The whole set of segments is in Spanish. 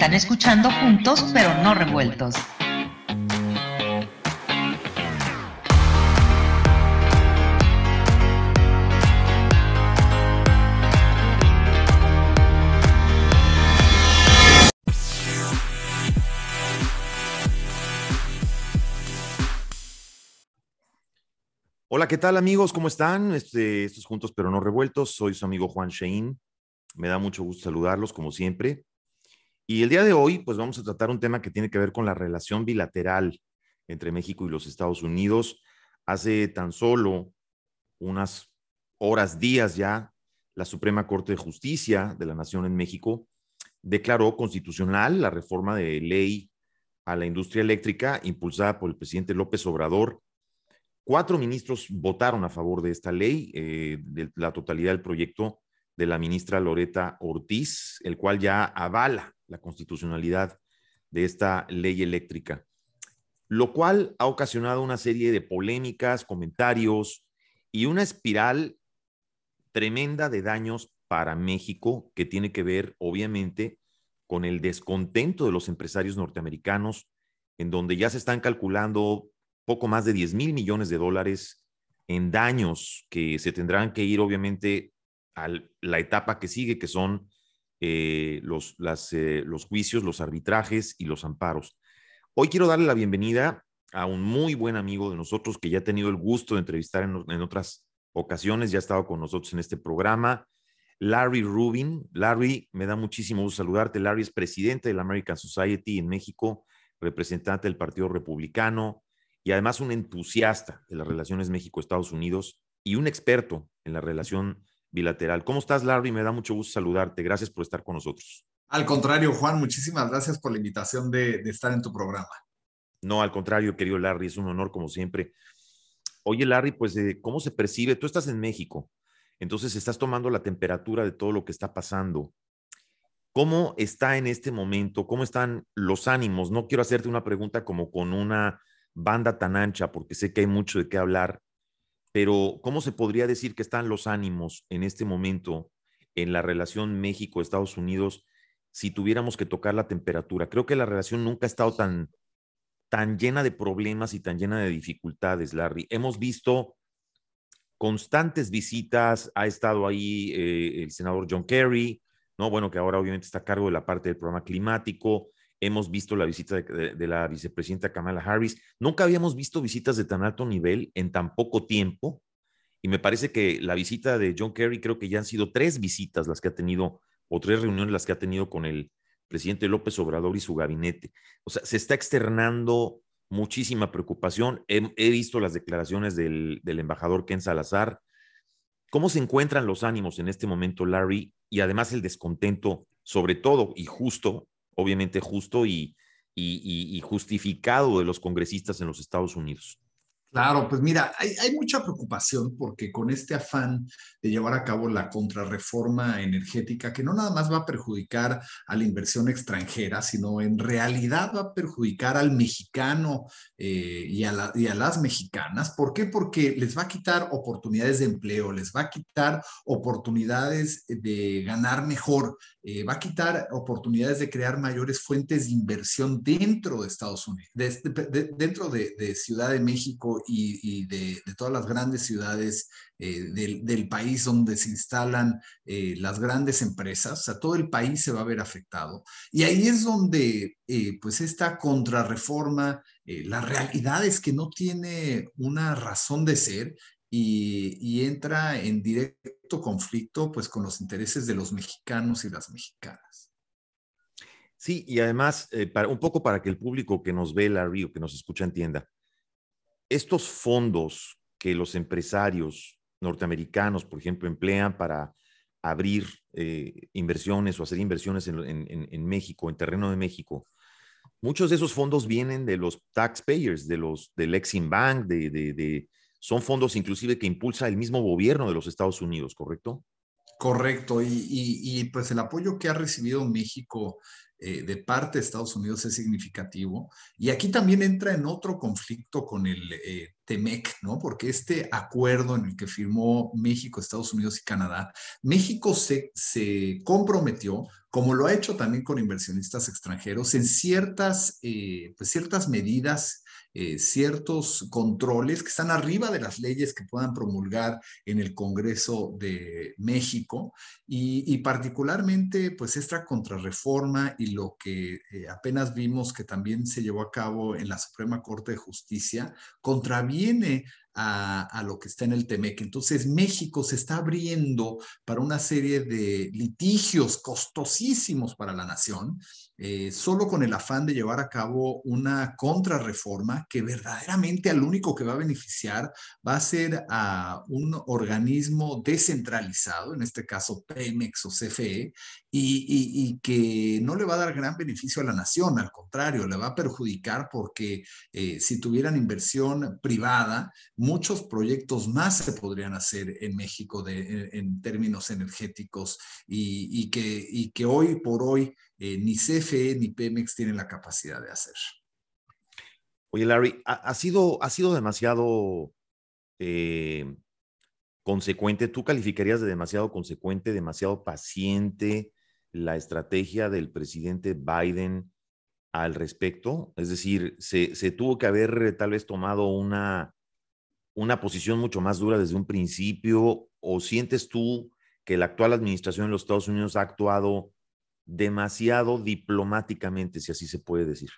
Están escuchando juntos, pero no revueltos. Hola, ¿qué tal amigos? ¿Cómo están? Este, estos juntos pero no revueltos. Soy su amigo Juan Shein. Me da mucho gusto saludarlos, como siempre. Y el día de hoy, pues vamos a tratar un tema que tiene que ver con la relación bilateral entre México y los Estados Unidos. Hace tan solo unas horas, días ya, la Suprema Corte de Justicia de la Nación en México declaró constitucional la reforma de ley a la industria eléctrica impulsada por el presidente López Obrador. Cuatro ministros votaron a favor de esta ley, eh, de la totalidad del proyecto de la ministra Loreta Ortiz, el cual ya avala la constitucionalidad de esta ley eléctrica, lo cual ha ocasionado una serie de polémicas, comentarios y una espiral tremenda de daños para México que tiene que ver, obviamente, con el descontento de los empresarios norteamericanos, en donde ya se están calculando poco más de 10 mil millones de dólares en daños que se tendrán que ir, obviamente, a la etapa que sigue, que son eh, los, eh, los juicios, los arbitrajes y los amparos. Hoy quiero darle la bienvenida a un muy buen amigo de nosotros que ya ha tenido el gusto de entrevistar en, en otras ocasiones, ya ha estado con nosotros en este programa, Larry Rubin. Larry, me da muchísimo gusto saludarte. Larry es presidente de la American Society en México, representante del Partido Republicano y además un entusiasta de las relaciones México-Estados Unidos y un experto en la relación bilateral. ¿Cómo estás, Larry? Me da mucho gusto saludarte. Gracias por estar con nosotros. Al contrario, Juan, muchísimas gracias por la invitación de, estar en tu programa. No, al contrario, querido Larry, es un honor como siempre. Oye, Larry, pues, eh, ¿cómo se percibe? Tú estás en México, entonces estás tomando la temperatura de todo lo que está pasando. ¿Cómo está en este momento? ¿Cómo están los ánimos? No quiero hacerte una pregunta como con una banda tan ancha, porque sé que hay mucho de qué hablar, pero ¿cómo se podría decir que están los ánimos en este momento en la relación México-Estados Unidos si tuviéramos que tocar la temperatura? Creo que la relación nunca ha estado tan, tan llena de problemas y tan llena de dificultades, Larry. Hemos visto constantes visitas, ha estado ahí eh, el senador John Kerry, ¿no? Bueno, que ahora obviamente está a cargo de la parte del programa climático. Hemos visto la visita de, la vicepresidenta Kamala Harris. Nunca habíamos visto visitas de tan alto nivel en tan poco tiempo. Y me parece que la visita de John Kerry, creo que ya han sido tres visitas las que ha tenido, o tres reuniones las que ha tenido con el presidente López Obrador y su gabinete. O sea, se está externando muchísima preocupación. He, visto las declaraciones del, embajador Ken Salazar. ¿Cómo se encuentran los ánimos en este momento, Larry? Y además el descontento, sobre todo y justo obviamente justo y, justificado de los congresistas en los Estados Unidos. Claro, pues mira, hay, hay, mucha preocupación porque con este afán de llevar a cabo la contrarreforma energética, que no nada más va a perjudicar a la inversión extranjera, sino en realidad va a perjudicar al mexicano eh, y, a y, a las mexicanas. ¿Por qué? Porque les va a quitar oportunidades de empleo, les va a quitar oportunidades de ganar mejor, eh, va a quitar oportunidades de crear mayores fuentes de inversión dentro de Estados Unidos, dentro de, de, Ciudad de México y, de, todas las grandes ciudades eh, del, país donde se instalan eh, las grandes empresas, o sea, todo el país se va a ver afectado. Y ahí es donde, pues, esta contrarreforma, la realidad es que no tiene una razón de ser y, entra en directo conflicto pues con los intereses de los mexicanos y las mexicanas. Sí, y además, eh, un poco para que el público que nos ve, la Río, que nos escucha, entienda, estos fondos que los empresarios norteamericanos, por ejemplo, emplean para abrir eh, inversiones o hacer inversiones en, en, México, en terreno de México, muchos de esos fondos vienen de los taxpayers, de los del Exim Bank, de son fondos inclusive que impulsa el mismo gobierno de los Estados Unidos, ¿correcto? Correcto, y, pues el apoyo que ha recibido México eh, de parte de Estados Unidos es significativo. Y aquí también entra en otro conflicto con el eh, TEMEC, ¿no? Porque este acuerdo en el que firmó México, Estados Unidos y Canadá, México se, se comprometió como lo ha hecho también con inversionistas extranjeros, en ciertas, eh, pues ciertas medidas eh, ciertos controles que están arriba de las leyes que puedan promulgar en el Congreso de México. Y, particularmente pues esta contrarreforma y lo que eh, apenas vimos que también se llevó a cabo en la Suprema Corte de Justicia contraviene a, lo que está en el TEMEC. Entonces, México se está abriendo para una serie de litigios costosísimos para la nación, eh, solo con el afán de llevar a cabo una contrarreforma que verdaderamente al único que va a beneficiar va a ser a un organismo descentralizado, en este caso Pemex o CFE, y, que no le va a dar gran beneficio a la nación, al contrario, le va a perjudicar porque eh, si tuvieran inversión privada, muchos proyectos más se podrían hacer en México de, en, términos energéticos y, que, y que hoy por hoy eh, ni CFE ni Pemex tienen la capacidad de hacer. Oye, Larry, ha, sido, ha sido demasiado eh, consecuente. ¿Tú calificarías de demasiado consecuente, demasiado paciente la estrategia del presidente Biden al respecto? Es decir, se, se tuvo que haber tal vez tomado una una posición mucho más dura desde un principio o sientes tú que la actual administración de los Estados Unidos ha actuado demasiado diplomáticamente, si así se puede decir?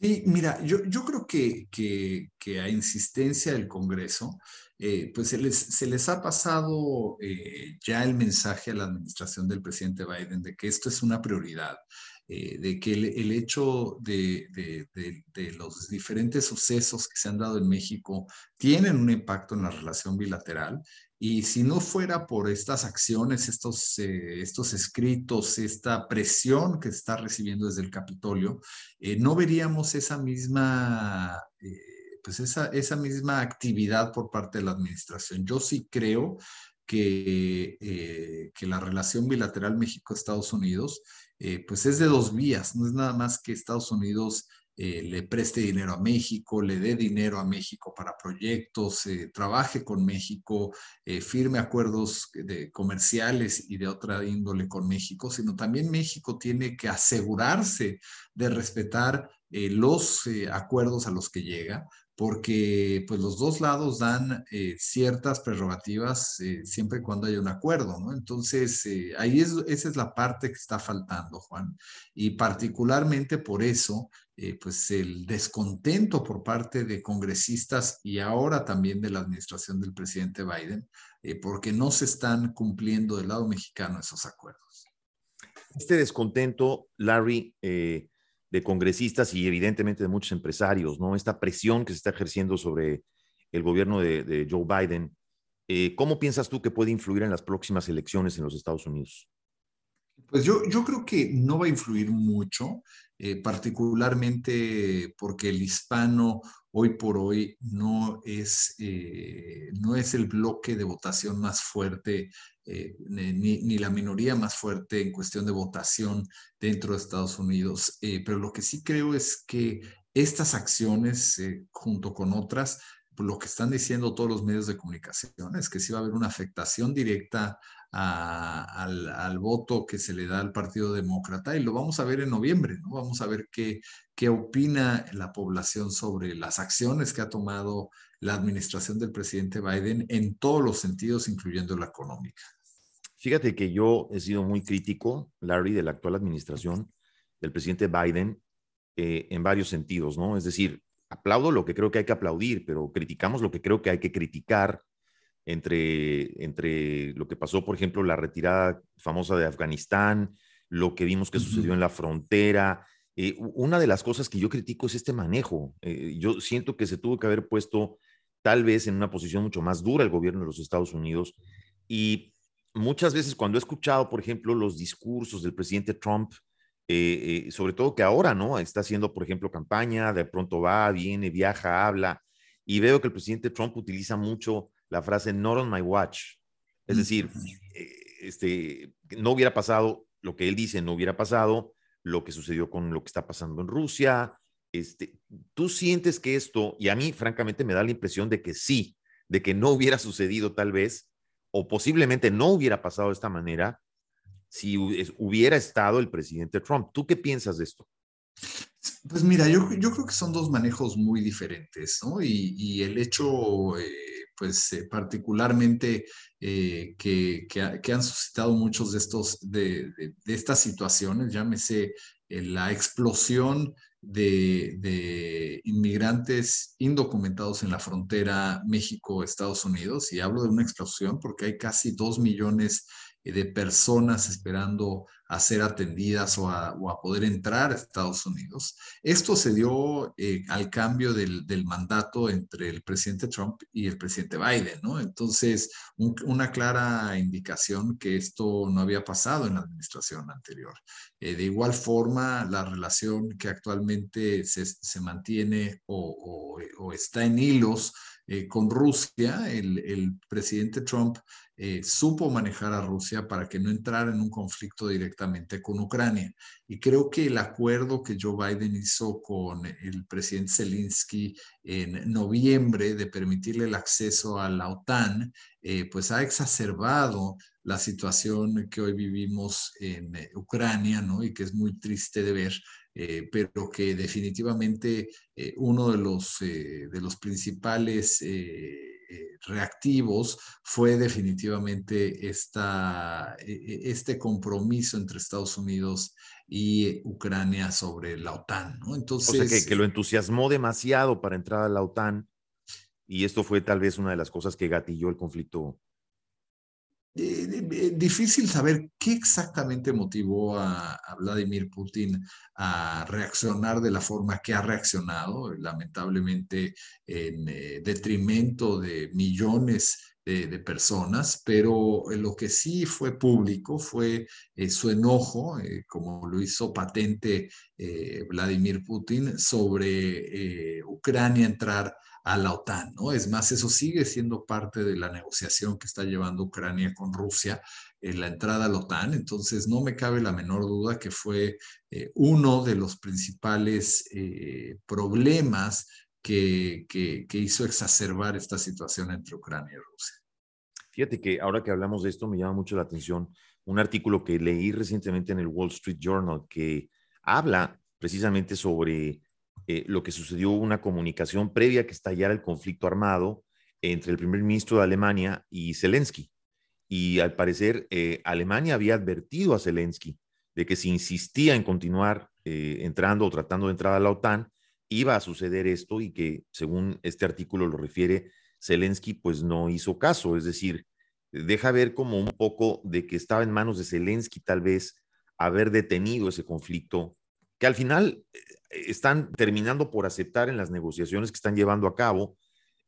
Sí, mira, yo, yo creo que, que, a insistencia del Congreso, eh, pues se les, se les, ha pasado eh, ya el mensaje a la administración del presidente Biden de que esto es una prioridad. Eh, de que el, hecho de, los diferentes sucesos que se han dado en México tienen un impacto en la relación bilateral. Y si no fuera por estas acciones, estos, eh, estos escritos, esta presión que está recibiendo desde el Capitolio, eh, no veríamos esa misma, pues esa, esa misma actividad por parte de la administración. Yo sí creo que, que la relación bilateral México-Estados Unidos eh, pues es de dos vías, no es nada más que Estados Unidos eh, le preste dinero a México, le dé dinero a México para proyectos, eh, trabaje con México, firme acuerdos de, comerciales y de otra índole con México, sino también México tiene que asegurarse de respetar los acuerdos a los que llega, porque pues los dos lados dan eh, ciertas prerrogativas eh, siempre y cuando haya un acuerdo, ¿no? Entonces, eh, ahí es, esa es la parte que está faltando, Juan. Y particularmente por eso, pues el descontento por parte de congresistas y ahora también de la administración del presidente Biden, porque no se están cumpliendo del lado mexicano esos acuerdos. Este descontento, Larry, de congresistas y evidentemente de muchos empresarios, ¿no? Esta presión que se está ejerciendo sobre el gobierno de, Joe Biden. Eh, ¿Cómo piensas tú que puede influir en las próximas elecciones en los Estados Unidos? Pues yo, yo creo que no va a influir mucho, eh, particularmente porque el hispano hoy por hoy no es, eh, no es el bloque de votación más fuerte, eh, ni, la minoría más fuerte en cuestión de votación dentro de Estados Unidos. pero lo que sí creo es que estas acciones, junto con otras, lo que están diciendo todos los medios de comunicación es que sí va a haber una afectación directa al, voto que se le da al Partido Demócrata y lo vamos a ver en noviembre, ¿no? Vamos a ver qué, qué opina la población sobre las acciones que ha tomado la administración del presidente Biden en todos los sentidos, incluyendo la económica. Fíjate que yo he sido muy crítico, Larry, de la actual administración del presidente Biden eh, en varios sentidos, ¿no? Es decir, aplaudo lo que creo que hay que aplaudir, pero criticamos lo que creo que hay que criticar entre, entre lo que pasó, por ejemplo, la retirada famosa de Afganistán, lo que vimos que sucedió en la frontera. Eh, una de las cosas que yo critico es este manejo. Eh, yo siento que se tuvo que haber puesto tal vez en una posición mucho más dura el gobierno de los Estados Unidos. Y muchas veces cuando he escuchado, por ejemplo, los discursos del presidente Trump, eh, sobre todo que ahora, ¿no? Está haciendo, por ejemplo, campaña, de pronto va, viene, viaja, habla, y veo que el presidente Trump utiliza mucho la frase not on my watch. Es decir, eh, este, no hubiera pasado lo que él dice, no hubiera pasado lo que sucedió con lo que está pasando en Rusia. Este, tú sientes que esto, y a mí francamente me da la impresión de que sí, de que no hubiera sucedido tal vez, o posiblemente no hubiera pasado de esta manera, si hubiera estado el presidente Trump. ¿Tú qué piensas de esto? Pues mira, yo, creo que son dos manejos muy diferentes, ¿no? Y, el hecho, eh, pues eh, particularmente eh, que, han suscitado muchos de estos, de, de, estas situaciones, llámese la explosión de, inmigrantes indocumentados en la frontera México-Estados Unidos, y hablo de una explosión porque hay casi dos millones de personas esperando a ser atendidas o a, poder entrar a Estados Unidos. Esto se dio eh, al cambio del, mandato entre el presidente Trump y el presidente Biden, ¿no? Entonces, una clara indicación que esto no había pasado en la administración anterior. Eh, de igual forma, la relación que actualmente se, mantiene o, está en hilos eh, con Rusia, el, presidente Trump eh, supo manejar a Rusia para que no entrara en un conflicto directamente con Ucrania. Y creo que el acuerdo que Joe Biden hizo con el presidente Zelensky en noviembre de permitirle el acceso a la OTAN, eh, pues ha exacerbado la situación que hoy vivimos en Ucrania, ¿no? Y que es muy triste de ver, pero que definitivamente uno de los, de los principales eh, reactivos fue definitivamente esta, e, e, este compromiso entre Estados Unidos y Ucrania sobre la OTAN. ¿no? Entonces, o sea, que, lo entusiasmó demasiado para entrar a la OTAN y esto fue tal vez una de las cosas que gatilló el conflicto eh, difícil saber qué exactamente motivó a, Vladimir Putin a reaccionar de la forma que ha reaccionado, lamentablemente en eh, detrimento de millones de, personas, pero lo que sí fue público fue eh, su enojo, como lo hizo patente Vladimir Putin, sobre Ucrania entrar a la OTAN, ¿no? Es más, eso sigue siendo parte de la negociación que está llevando Ucrania con Rusia en la entrada a la OTAN, entonces no me cabe la menor duda que fue eh, uno de los principales eh, problemas que, que, hizo exacerbar esta situación entre Ucrania y Rusia. Fíjate que ahora que hablamos de esto me llama mucho la atención un artículo que leí recientemente en el Wall Street Journal que habla precisamente sobre eh, lo que sucedió una comunicación previa que estallara el conflicto armado entre el primer ministro de Alemania y Zelensky. Y al parecer, eh, Alemania había advertido a Zelensky de que si insistía en continuar eh, entrando o tratando de entrar a la OTAN, iba a suceder esto y que, según este artículo lo refiere, Zelensky pues no hizo caso. Es decir, deja ver como un poco de que estaba en manos de Zelensky tal vez haber detenido ese conflicto, que al final están terminando por aceptar en las negociaciones que están llevando a cabo.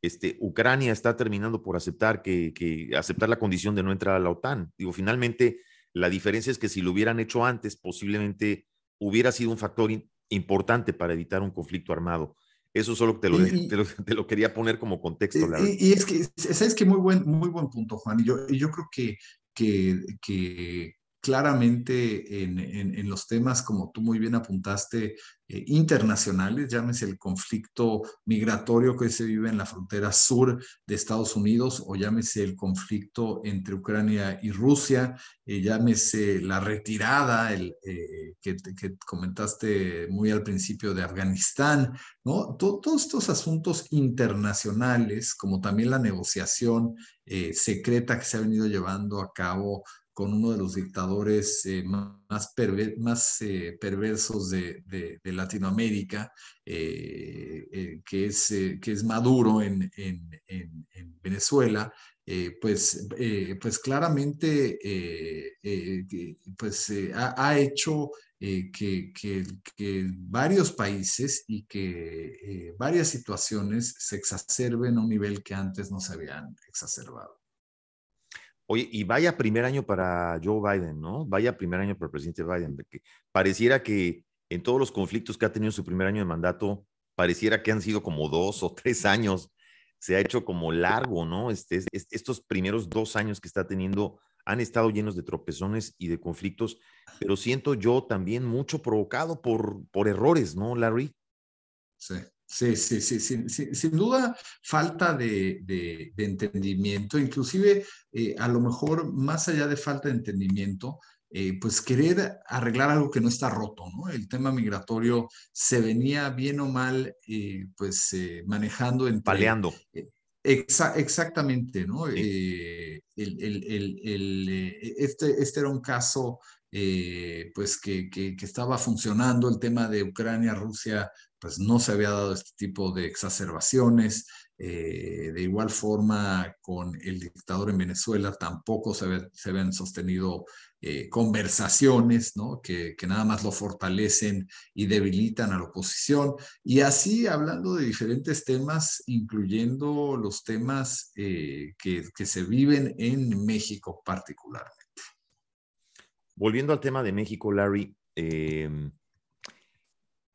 Este, Ucrania está terminando por aceptar que, aceptar la condición de no entrar a la OTAN. Digo, finalmente, la diferencia es que si lo hubieran hecho antes, posiblemente hubiera sido un factor importante para evitar un conflicto armado. Eso solo te lo, te lo, quería poner como contexto. Y, y, es que, sabes que muy buen, muy buen punto, Juan. Y yo, y yo creo que, que, que claramente en, los temas, como tú muy bien apuntaste, eh, internacionales, llámese el conflicto migratorio que se vive en la frontera sur de Estados Unidos o llámese el conflicto entre Ucrania y Rusia, eh, llámese la retirada eh, que, comentaste muy al principio de Afganistán, ¿no? todos estos asuntos internacionales, como también la negociación secreta que se ha venido llevando a cabo con uno de los dictadores eh, más, más eh, perversos de, Latinoamérica, eh, que, es, que es Maduro en, en, en, Venezuela, pues, pues claramente pues, ha, hecho que, que, varios países y que varias situaciones se exacerben a un nivel que antes no se habían exacerbado. Oye, y vaya primer año para Joe Biden, ¿no? Vaya primer año para el presidente Biden. Que pareciera que en todos los conflictos que ha tenido su primer año de mandato, pareciera que han sido como dos o tres años. Se ha hecho como largo, ¿no? Este, estos primeros dos años que está teniendo han estado llenos de tropezones y de conflictos, pero siento yo también mucho provocado por, por errores, ¿no, Larry? Sí, sí, sí, sí, sin duda falta de, de, entendimiento, inclusive eh, a lo mejor más allá de falta de entendimiento, eh, pues querer arreglar algo que no está roto, ¿no? El tema migratorio se venía bien o mal, eh, pues manejando en... Paleando. exactamente, ¿no? este, este era un caso pues que, que, que, estaba funcionando el tema de Ucrania, Rusia, pues no se había dado este tipo de exacerbaciones. Eh, de igual forma, con el dictador en Venezuela tampoco se, habían sostenido eh, conversaciones ¿no? que, nada más lo fortalecen y debilitan a la oposición. Y así hablando de diferentes temas, incluyendo los temas eh, que, que se viven en México particularmente. Volviendo al tema de México, Larry, em,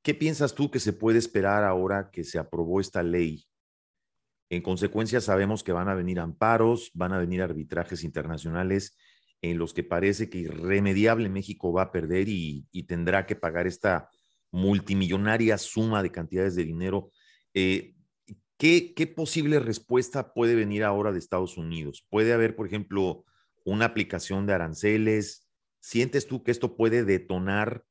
¿Qué piensas tú que se puede esperar ahora que se aprobó esta ley? En consecuencia, sabemos que van a venir amparos, van a venir arbitrajes internacionales en los que parece que irremediable México va a perder y, tendrá que pagar esta multimillonaria suma de cantidades de dinero. Eh, ¿qué, ¿Qué posible respuesta puede venir ahora de Estados Unidos? ¿Puede haber, por ejemplo, una aplicación de aranceles? ¿Sientes tú que esto puede detonar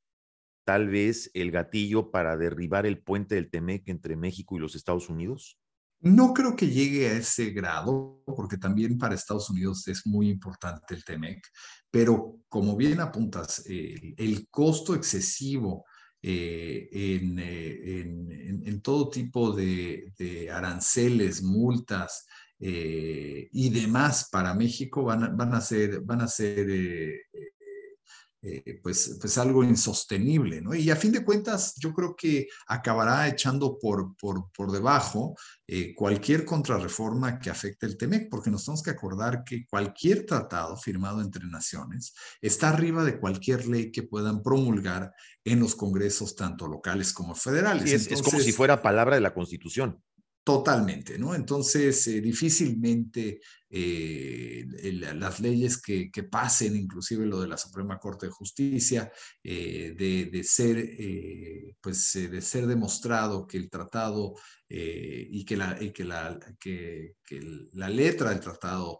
tal vez el gatillo para derribar el puente del Temec entre México y los Estados Unidos? No creo que llegue a ese grado, porque también para Estados Unidos es muy importante el TEMEC, pero como bien apuntas, el costo excesivo eh, eh, en, todo tipo de, aranceles, multas eh, y demás para México van, van a ser, van a ser eh, pues, pues algo insostenible, ¿no? Y a fin de cuentas, yo creo que acabará echando por, por, por debajo eh, cualquier contrarreforma que afecte el TEMEC, porque nos tenemos que acordar que cualquier tratado firmado entre naciones está arriba de cualquier ley que puedan promulgar en los congresos, tanto locales como federales. es como si fuera palabra de la Constitución. Totalmente, ¿no? Entonces, eh, difícilmente eh, las leyes que, pasen, inclusive lo de la Suprema Corte de Justicia, eh, de, ser, pues, de ser demostrado que el tratado y, que la, que, la, que, la letra del tratado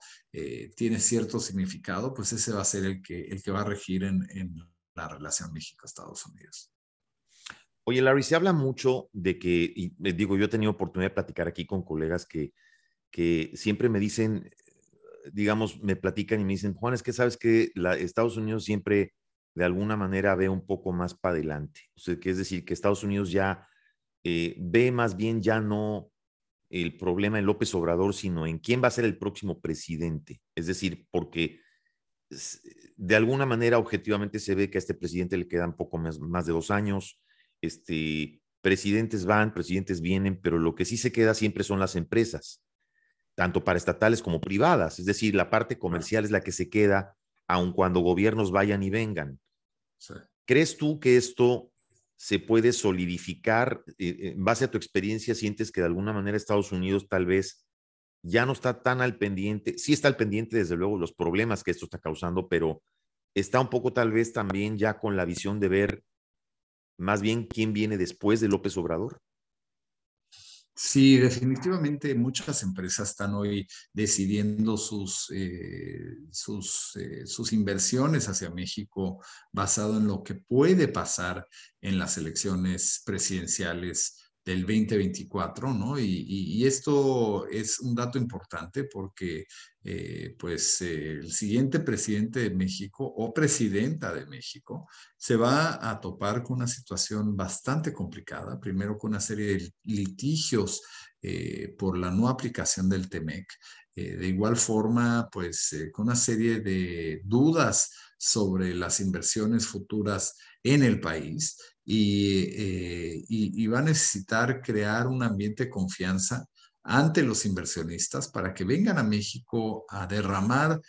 tiene cierto significado, pues ese va a ser el que, el que va a regir en, en la relación México-Estados Unidos. Oye, Larry, se habla mucho de que, y digo, yo he tenido oportunidad de platicar aquí con colegas que, siempre me dicen, digamos, me platican y me dicen, Juan, es que sabes que Estados Unidos siempre de alguna manera ve un poco más para adelante. O sea, que es decir, que Estados Unidos ya eh, ve más bien ya no el problema en López Obrador, sino en quién va a ser el próximo presidente. Es decir, porque de alguna manera objetivamente se ve que a este presidente le quedan poco más de dos años este, presidentes van, presidentes vienen, pero lo que sí se queda siempre son las empresas, tanto para estatales como privadas. Es decir, la parte comercial es la que se queda, aun cuando gobiernos vayan y vengan. ¿Crees tú que esto se puede solidificar eh, eh, en base a tu experiencia? ¿Sientes que de alguna manera Estados Unidos tal vez ya no está tan al pendiente? Sí está al pendiente, desde luego, los problemas que esto está causando, pero está un poco tal vez también ya con la visión de ver más bien quién viene después de López Obrador? Sí, definitivamente muchas empresas están hoy decidiendo sus, eh, eh, sus, inversiones hacia México basado en lo que puede pasar en las elecciones presidenciales del 2024, ¿no? Y, esto es un dato importante porque, eh, pues, el siguiente presidente de México o presidenta de México se va a topar con una situación bastante complicada, primero con una serie de litigios eh, por la no aplicación del TEMEC, eh, de igual forma, pues, con una serie de dudas sobre las inversiones futuras en el país eh, y, va a necesitar crear un ambiente de confianza ante los inversionistas para que vengan a México a derramar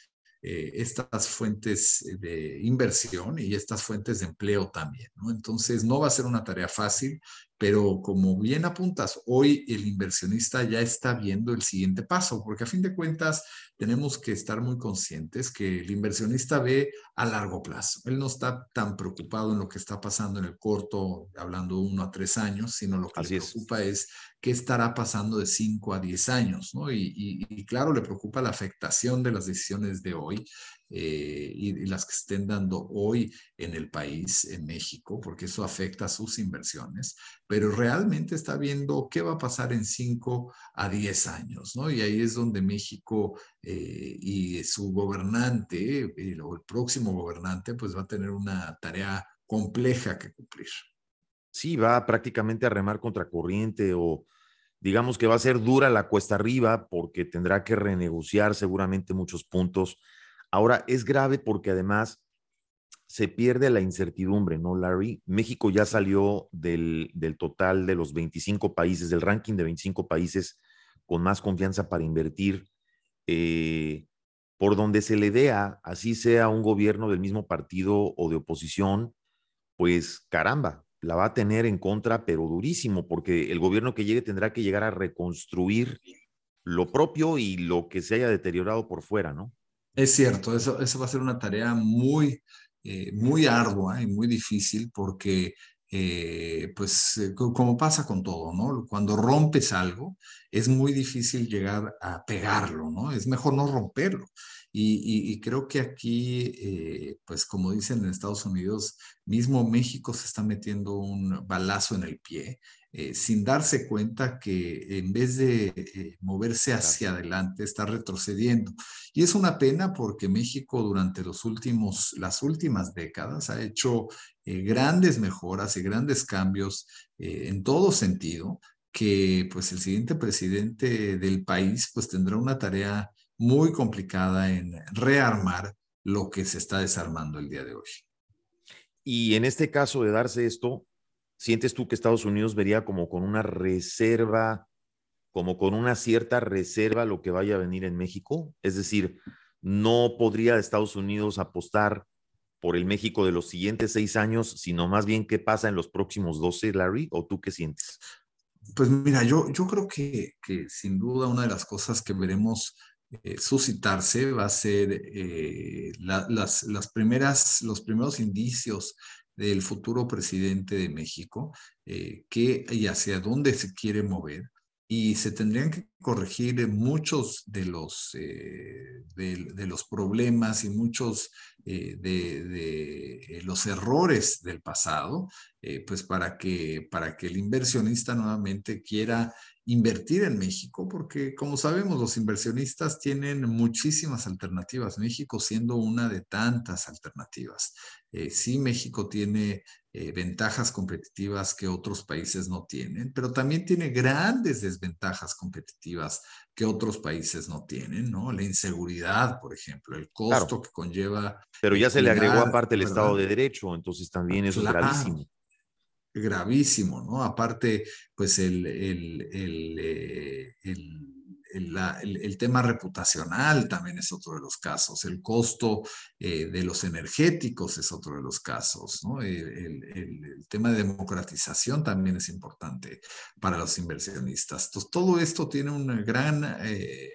eh, estas fuentes de inversión y estas fuentes de empleo también. Entonces, no va a ser una tarea fácil, pero como bien apuntas, hoy el inversionista ya está viendo el siguiente paso, porque a fin de cuentas tenemos que estar muy conscientes que el inversionista ve a largo plazo. Él no está tan preocupado en lo que está pasando en el corto, hablando uno a tres años, sino lo que le preocupa es. qué estará pasando de cinco a diez años, ¿no? Y, y, claro, le preocupa la afectación de las decisiones de hoy eh, y, las que estén dando hoy en el país, en México, porque eso afecta a sus inversiones, pero realmente está viendo qué va a pasar en 5 a 10 años, ¿no? Y ahí es donde México eh, y su gobernante, o el próximo gobernante, pues va a tener una tarea compleja que cumplir. Sí, va prácticamente a remar contra corriente o digamos que va a ser dura la cuesta arriba porque tendrá que renegociar seguramente muchos puntos. Ahora, es grave porque además se pierde la incertidumbre, ¿no, Larry? México ya salió del, total de los 25 países, del ranking de 25 países con más confianza para invertir. Eh, por donde se le vea, así sea un gobierno del mismo partido o de oposición, pues caramba, la va a tener en contra, pero durísimo, porque el gobierno que llegue tendrá que llegar a reconstruir lo propio y lo que se haya deteriorado por fuera, ¿no? Es cierto, eso, eso va a ser una tarea muy, eh, muy ardua y muy difícil porque, eh, pues, eh, como pasa con todo, ¿no? Cuando rompes algo, es muy difícil llegar a pegarlo, ¿no? Es mejor no romperlo. Y, creo que aquí, pues como dicen en Estados Unidos, mismo México se está metiendo un balazo en el pie, eh, sin darse cuenta que en vez de eh, moverse hacia adelante, está retrocediendo. Y es una pena porque México durante los últimos, las últimas décadas ha hecho grandes mejoras y grandes cambios en todo sentido, que pues el siguiente presidente del país pues tendrá una tarea muy complicada en rearmar lo que se está desarmando el día de hoy. Y en este caso de darse esto, ¿sientes tú que Estados Unidos vería como con una reserva, como con una cierta reserva lo que vaya a venir en México? Es decir, no podría Estados Unidos apostar por el México de los siguientes seis años, sino más bien qué pasa en los próximos 12, Larry, o tú qué sientes? Pues mira, yo, yo creo que, que sin duda una de las cosas que veremos eh, suscitarse va a ser eh, las, las, primeras, los primeros indicios del futuro presidente de México, eh, qué y hacia dónde se quiere mover. Y se tendrían que corregir muchos de los, de, los problemas y muchos de, de, los errores del pasado, pues para que, para que el inversionista nuevamente quiera invertir en México, porque como sabemos, los inversionistas tienen muchísimas alternativas, México siendo una de tantas alternativas. Eh, sí, México tiene eh, ventajas competitivas que otros países no tienen, pero también tiene grandes desventajas competitivas que otros países no tienen, ¿no? La inseguridad, por ejemplo, el costo que conlleva. Pero ya se le agregó aparte el Estado de Derecho, entonces también eso es gravísimo gravísimo, ¿no? Aparte, pues eh, el, tema reputacional también es otro de los casos, el costo eh, de los energéticos es otro de los casos, ¿no? El, tema de democratización también es importante para los inversionistas. Entonces, todo esto tiene un gran, eh,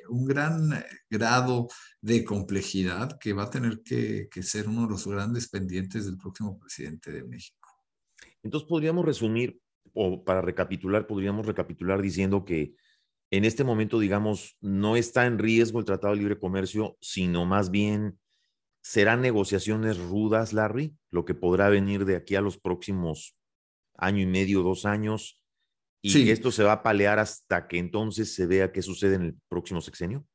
grado de complejidad que va a tener que ser uno de los grandes pendientes del próximo presidente de México. Entonces podríamos resumir, o para recapitular, podríamos recapitular diciendo que en este momento, digamos, no está en riesgo el Tratado de Libre Comercio, sino más bien serán negociaciones rudas, Larry, lo que podrá venir de aquí a los próximos año y medio, dos años, y esto se va a palear hasta que entonces se vea qué sucede en el próximo sexenio.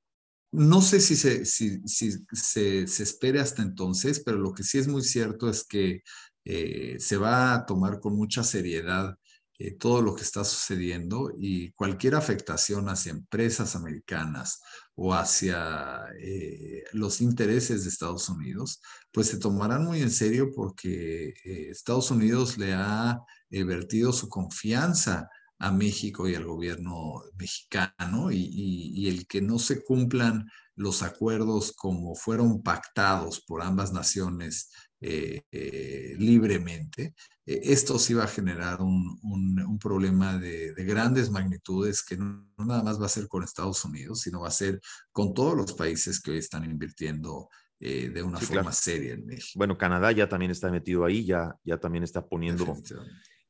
No sé si se, si, si se, se espere hasta entonces, pero lo que sí es muy cierto es que eh, se va a tomar con mucha seriedad eh, todo lo que está sucediendo y cualquier afectación hacia empresas americanas o hacia eh, los intereses de Estados Unidos, pues se tomarán muy en serio porque Estados Unidos le ha vertido su confianza a México y al gobierno mexicano y, el que no se cumplan los acuerdos como fueron pactados por ambas naciones eh, eh, libremente, eh, esto sí va a generar un, un, problema de, de, grandes magnitudes que no, nada más va a ser con Estados Unidos, sino va a ser con todos los países que hoy están invirtiendo de una forma seria en México. Bueno, Canadá ya también está metido ahí, ya, ya también está poniendo.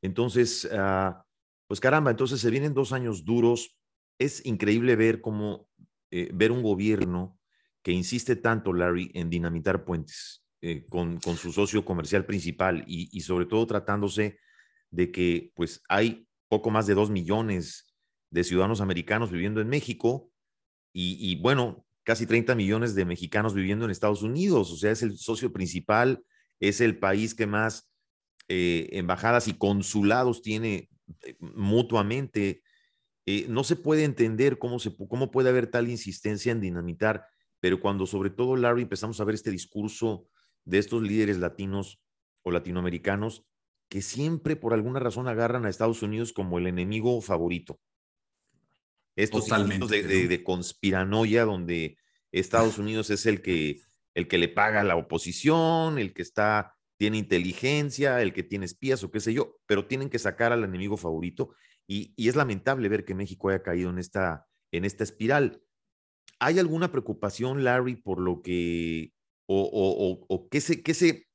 Entonces, uh, pues caramba, entonces se vienen dos años duros. Es increíble ver cómo, ver un gobierno que insiste tanto, Larry, en dinamitar puentes eh, con, con, su socio comercial principal y, y, sobre todo tratándose de que pues hay poco más de dos millones de ciudadanos americanos viviendo en México y, y bueno, casi 30 millones de mexicanos viviendo en Estados Unidos, o sea, es el socio principal, es el país que más eh, embajadas y consulados tiene eh, mutuamente. No se puede entender cómo, se, cómo puede haber tal insistencia en dinamitar, pero cuando sobre todo, Larry, empezamos a ver este discurso de estos líderes latinos o latinoamericanos que siempre por alguna razón agarran a Estados Unidos como el enemigo favorito. Estos Totalmente, de, de, de, conspiranoia donde Estados Unidos es el que, el que le paga a la oposición, el que está tiene inteligencia, el que tiene espías o qué sé yo, pero tienen que sacar al enemigo favorito y, es lamentable ver que México haya caído en esta, en esta espiral. ¿Hay alguna preocupación, Larry, por lo que, o, o, o, qué se, qué se,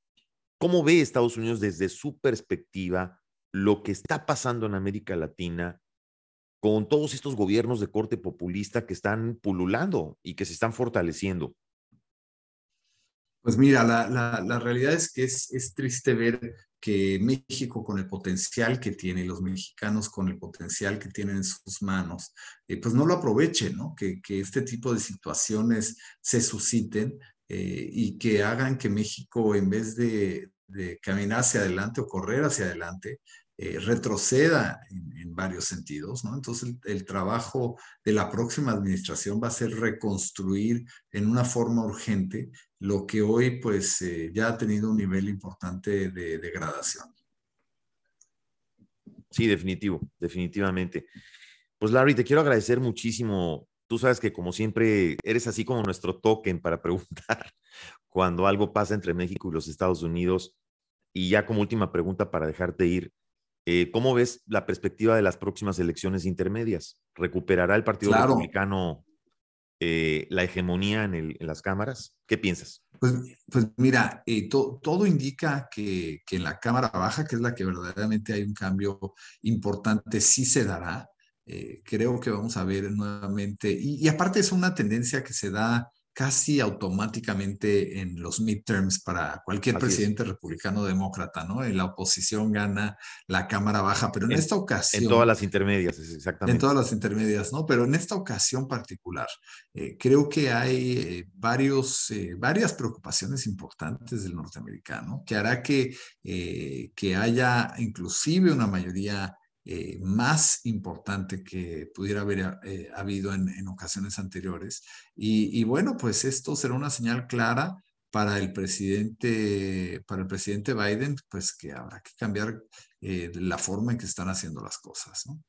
cómo ve Estados Unidos desde su perspectiva lo que está pasando en América Latina con todos estos gobiernos de corte populista que están pululando y que se están fortaleciendo? Pues mira, la, la, la realidad es que es, es, triste ver que México con el potencial que tiene los mexicanos con el potencial que tienen en sus manos, eh, pues no lo aprovechen, ¿no? Que, que, este tipo de situaciones se susciten eh, y que hagan que México, en vez de, caminar hacia adelante o correr hacia adelante, eh, retroceda en, varios sentidos, ¿no? Entonces el, el, trabajo de la próxima administración va a ser reconstruir en una forma urgente lo que hoy pues eh, ya ha tenido un nivel importante de degradación. Sí, definitivo, definitivamente. Pues Larry, te quiero agradecer muchísimo. Tú sabes que como siempre eres así como nuestro token para preguntar cuando algo pasa entre México y los Estados Unidos. Y ya como última pregunta para dejarte ir, eh, ¿cómo ves la perspectiva de las próximas elecciones intermedias? ¿Recuperará el Partido claro. Republicano eh, la hegemonía en, el, en, las cámaras? ¿Qué piensas? Pues, pues mira, eh, to, todo indica que, que, en la Cámara Baja, que es la que verdaderamente hay un cambio importante, sí se dará. Eh, creo que vamos a ver nuevamente, y, y aparte es una tendencia que se da casi automáticamente en los midterms para cualquier Así presidente es. republicano demócrata, ¿no? En la oposición gana la Cámara Baja, pero en, en, esta ocasión... En todas las intermedias, exactamente. En todas las intermedias, ¿no? Pero en esta ocasión particular, eh, creo que hay eh, varios, eh, varias preocupaciones importantes del norteamericano que hará que, que haya inclusive una mayoría eh, más importante que pudiera haber eh, habido en, ocasiones anteriores. Y, bueno, pues esto será una señal clara para el presidente, para el presidente Biden, pues que habrá que cambiar eh, la forma en que están haciendo las cosas. ¿no?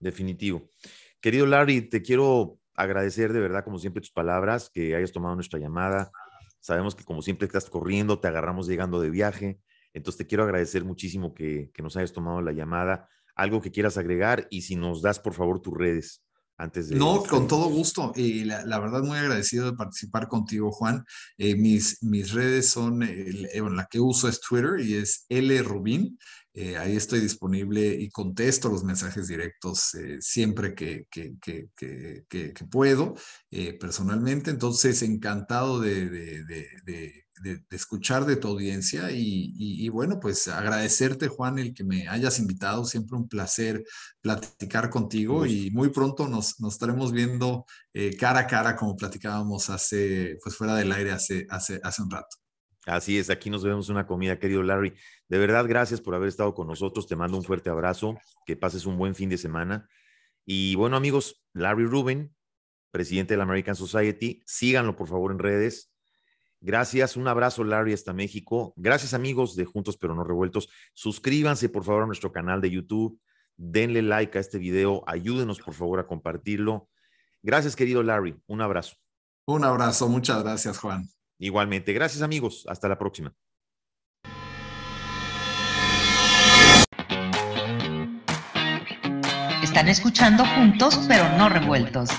Definitivo. Querido Larry, te quiero agradecer de verdad, como siempre, tus palabras, que hayas tomado nuestra llamada. Sabemos que como siempre estás corriendo, te agarramos llegando de viaje. Entonces te quiero agradecer muchísimo que nos hayas tomado la llamada algo que quieras agregar y si nos das por favor tus redes antes de... No, con todo gusto. Y la, la, verdad muy agradecido de participar contigo, Juan. Eh, mis, mis redes son, el, eh, la que uso es Twitter y es L Rubin. Eh, ahí estoy disponible y contesto los mensajes directos eh, siempre que, que, que, que puedo eh, personalmente. Entonces, encantado de, de, de, de, escuchar de tu audiencia y, y, y, bueno, pues agradecerte, Juan, el que me hayas invitado. Siempre un placer platicar contigo y muy pronto nos, nos estaremos viendo cara a cara como platicábamos hace, pues fuera del aire hace, hace, hace un rato. Así es, aquí nos vemos una comida, querido Larry. De verdad, gracias por haber estado con nosotros. Te mando un fuerte abrazo. Que pases un buen fin de semana. Y bueno, amigos, Larry Rubin, presidente de la American Society, síganlo por favor en redes. Gracias, un abrazo, Larry, hasta México. Gracias, amigos de Juntos pero no revueltos. Suscríbanse, por favor, a nuestro canal de YouTube. Denle like a este video. Ayúdenos, por favor, a compartirlo. Gracias, querido Larry. Un abrazo. Un abrazo. Muchas gracias, Juan. Igualmente. Gracias amigos. Hasta la próxima. Están escuchando juntos pero no revueltos.